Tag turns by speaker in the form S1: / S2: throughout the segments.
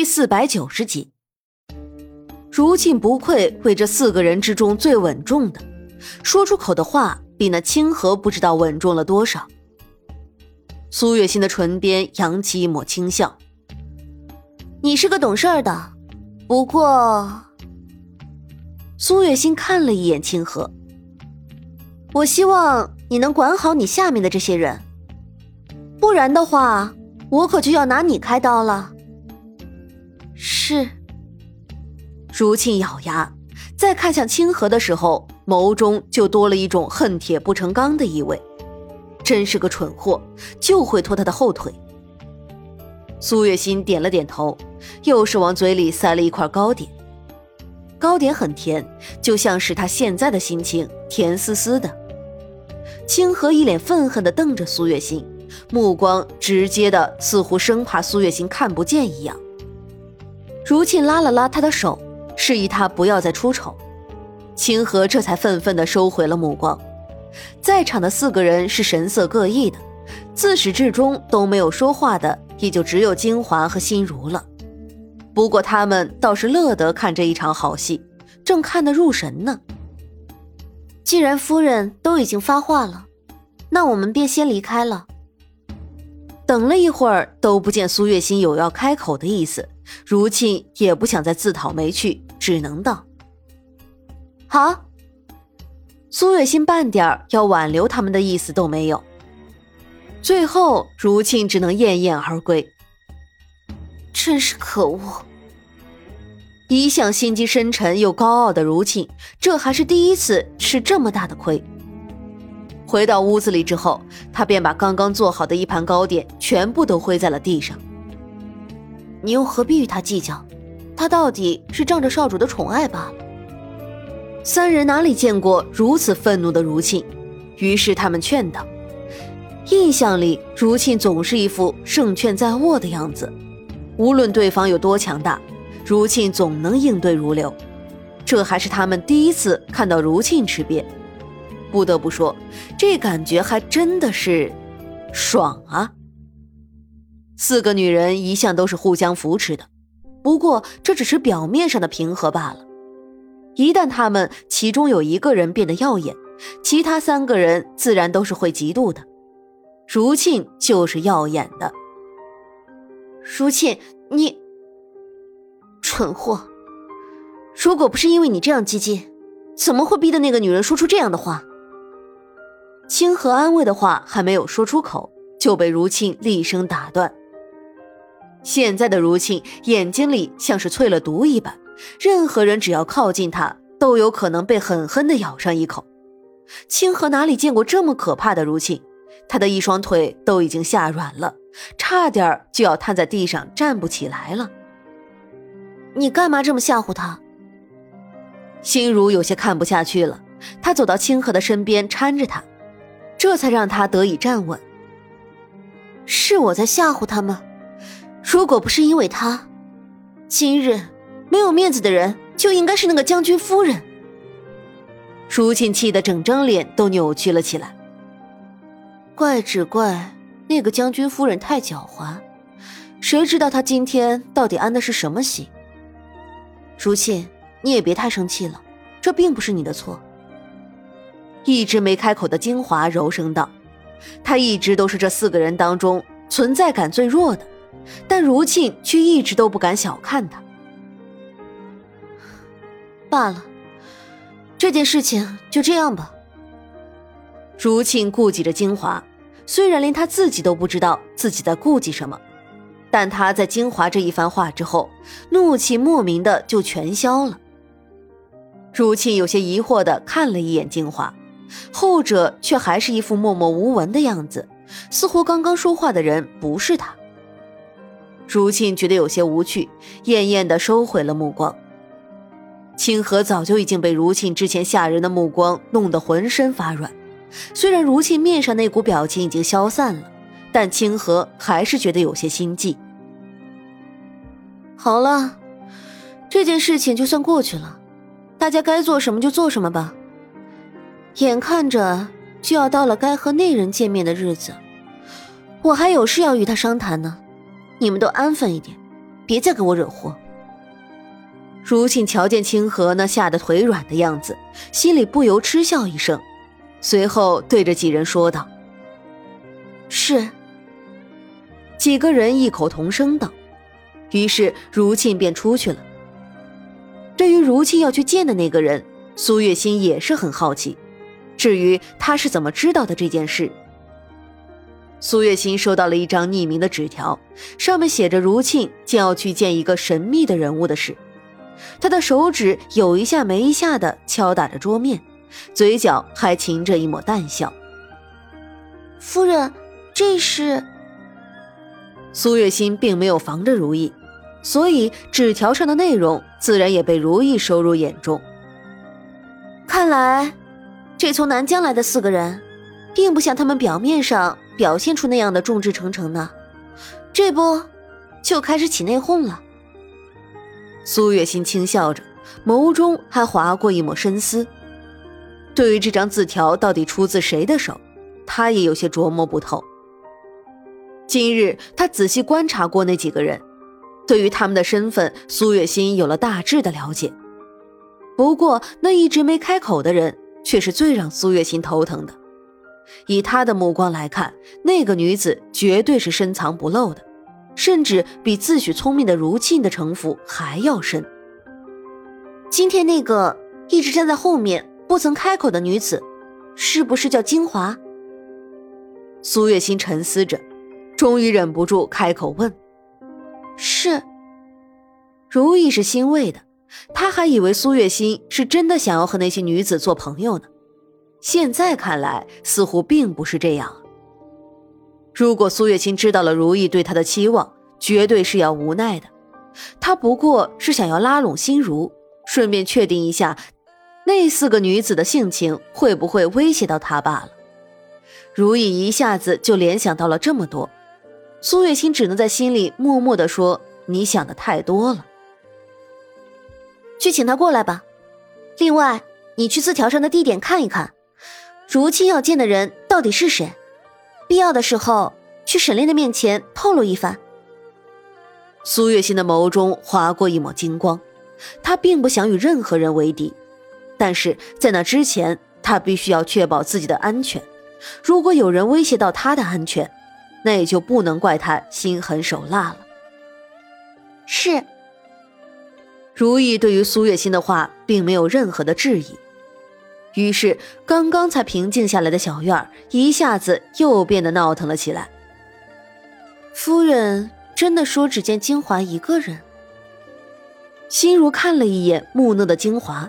S1: 第四百九十集，如沁不愧为这四个人之中最稳重的，说出口的话比那清河不知道稳重了多少。苏月心的唇边扬起一抹轻笑：“
S2: 你是个懂事儿的，不过……”
S1: 苏月心看了一眼清河，
S2: 我希望你能管好你下面的这些人，不然的话，我可就要拿你开刀了。
S1: 是，如沁咬牙，在看向清河的时候，眸中就多了一种恨铁不成钢的意味。真是个蠢货，就会拖他的后腿。苏月心点了点头，又是往嘴里塞了一块糕点。糕点很甜，就像是他现在的心情，甜丝丝的。清河一脸愤恨地瞪着苏月心，目光直接的，似乎生怕苏月心看不见一样。如沁拉了拉他的手，示意他不要再出丑。清河这才愤愤地收回了目光。在场的四个人是神色各异的，自始至终都没有说话的，也就只有金华和心如了。不过他们倒是乐得看这一场好戏，正看得入神呢。
S2: 既然夫人都已经发话了，那我们便先离开了。
S1: 等了一会儿，都不见苏月心有要开口的意思。如沁也不想再自讨没趣，只能道：“
S2: 好。”
S1: 苏月心半点要挽留他们的意思都没有。最后，如沁只能恹恹而归。
S2: 真是可恶！
S1: 一向心机深沉又高傲的如沁，这还是第一次吃这么大的亏。回到屋子里之后，他便把刚刚做好的一盘糕点全部都挥在了地上。
S2: 你又何必与他计较？他到底是仗着少主的宠爱罢了。
S1: 三人哪里见过如此愤怒的如沁，于是他们劝道：“印象里如沁总是一副胜券在握的样子，无论对方有多强大，如沁总能应对如流。这还是他们第一次看到如沁吃瘪，不得不说，这感觉还真的是爽啊！”四个女人一向都是互相扶持的，不过这只是表面上的平和罢了。一旦她们其中有一个人变得耀眼，其他三个人自然都是会嫉妒的。如沁就是耀眼的。
S2: 如沁，你蠢货！如果不是因为你这样激进，怎么会逼得那个女人说出这样的话？
S1: 清河安慰的话还没有说出口，就被如沁厉声打断。现在的如沁眼睛里像是淬了毒一般，任何人只要靠近他，都有可能被狠狠地咬上一口。清河哪里见过这么可怕的如沁，他的一双腿都已经吓软了，差点就要瘫在地上站不起来了。
S2: 你干嘛这么吓唬他？
S1: 心如有些看不下去了，他走到清河的身边搀着他，这才让他得以站稳。
S2: 是我在吓唬他吗？如果不是因为他，今日没有面子的人就应该是那个将军夫人。
S1: 舒沁气得整张脸都扭曲了起来。
S2: 怪只怪那个将军夫人太狡猾，谁知道她今天到底安的是什么心？如沁，你也别太生气了，这并不是你的错。
S1: 一直没开口的金华柔声道：“他一直都是这四个人当中存在感最弱的。”但如沁却一直都不敢小看他。
S2: 罢了，这件事情就这样吧。
S1: 如沁顾忌着金华，虽然连他自己都不知道自己在顾忌什么，但他在金华这一番话之后，怒气莫名的就全消了。如沁有些疑惑的看了一眼金华，后者却还是一副默默无闻的样子，似乎刚刚说话的人不是他。如沁觉得有些无趣，艳艳的收回了目光。清河早就已经被如沁之前吓人的目光弄得浑身发软，虽然如沁面上那股表情已经消散了，但清河还是觉得有些心悸。
S2: 好了，这件事情就算过去了，大家该做什么就做什么吧。眼看着就要到了该和那人见面的日子，我还有事要与他商谈呢。你们都安分一点，别再给我惹祸。
S1: 如沁瞧见清河那吓得腿软的样子，心里不由嗤笑一声，随后对着几人说道：“
S2: 是。”
S1: 几个人异口同声道。于是如沁便出去了。对于如沁要去见的那个人，苏月心也是很好奇。至于他是怎么知道的这件事，苏月心收到了一张匿名的纸条，上面写着如沁将要去见一个神秘的人物的事。他的手指有一下没一下的敲打着桌面，嘴角还噙着一抹淡笑。
S2: 夫人，这是……
S1: 苏月心并没有防着如意，所以纸条上的内容自然也被如意收入眼中。
S2: 看来。这从南疆来的四个人，并不像他们表面上表现出那样的众志成城呢。这不，就开始起内讧了。
S1: 苏月心轻笑着，眸中还划过一抹深思。对于这张字条到底出自谁的手，他也有些琢磨不透。今日他仔细观察过那几个人，对于他们的身份，苏月心有了大致的了解。不过，那一直没开口的人。却是最让苏月心头疼的。以他的目光来看，那个女子绝对是深藏不露的，甚至比自诩聪明的如沁的城府还要深。
S2: 今天那个一直站在后面不曾开口的女子，是不是叫金华？
S1: 苏月心沉思着，终于忍不住开口问：“
S2: 是。”
S1: 如意是欣慰的。他还以为苏月心是真的想要和那些女子做朋友呢，现在看来似乎并不是这样。如果苏月心知道了如意对他的期望，绝对是要无奈的。他不过是想要拉拢心如，顺便确定一下那四个女子的性情会不会威胁到他罢了。如意一下子就联想到了这么多，苏月心只能在心里默默地说：“你想的太多了。”
S2: 去请他过来吧。另外，你去字条上的地点看一看，如今要见的人到底是谁？必要的时候去沈炼的面前透露一番。
S1: 苏月心的眸中划过一抹金光，他并不想与任何人为敌，但是在那之前，他必须要确保自己的安全。如果有人威胁到他的安全，那也就不能怪他心狠手辣了。
S2: 是。
S1: 如意对于苏月心的话并没有任何的质疑，于是刚刚才平静下来的小院一下子又变得闹腾了起来。
S2: 夫人真的说只见金华一个人？
S1: 心如看了一眼木讷的金华，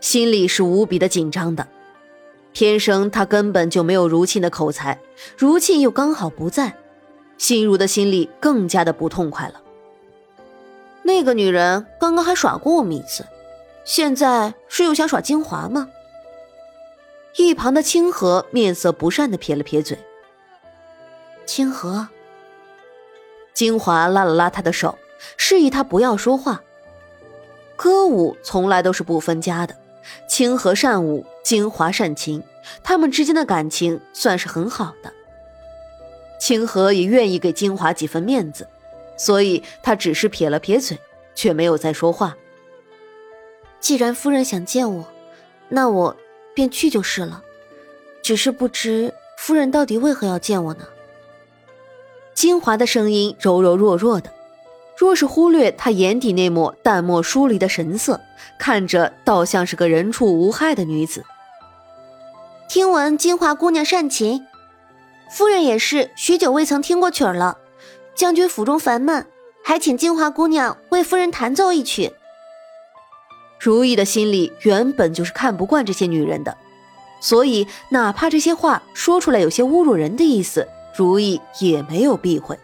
S1: 心里是无比的紧张的。天生他根本就没有如沁的口才，如沁又刚好不在，心如的心里更加的不痛快了。
S2: 那个女人刚刚还耍过我们一次，现在是又想耍金华吗？
S1: 一旁的清河面色不善的撇了撇嘴。
S2: 清河，
S1: 金华拉了拉他的手，示意他不要说话。歌舞从来都是不分家的，清河善舞，金华善琴，他们之间的感情算是很好的。清河也愿意给金华几分面子。所以他只是撇了撇嘴，却没有再说话。
S2: 既然夫人想见我，那我便去就是了。只是不知夫人到底为何要见我呢？
S1: 金华的声音柔柔弱弱的，若是忽略他眼底那抹淡漠疏离的神色，看着倒像是个人畜无害的女子。
S2: 听闻金华姑娘善琴，夫人也是许久未曾听过曲儿了。将军府中烦闷，还请金华姑娘为夫人弹奏一曲。
S1: 如意的心里原本就是看不惯这些女人的，所以哪怕这些话说出来有些侮辱人的意思，如意也没有避讳。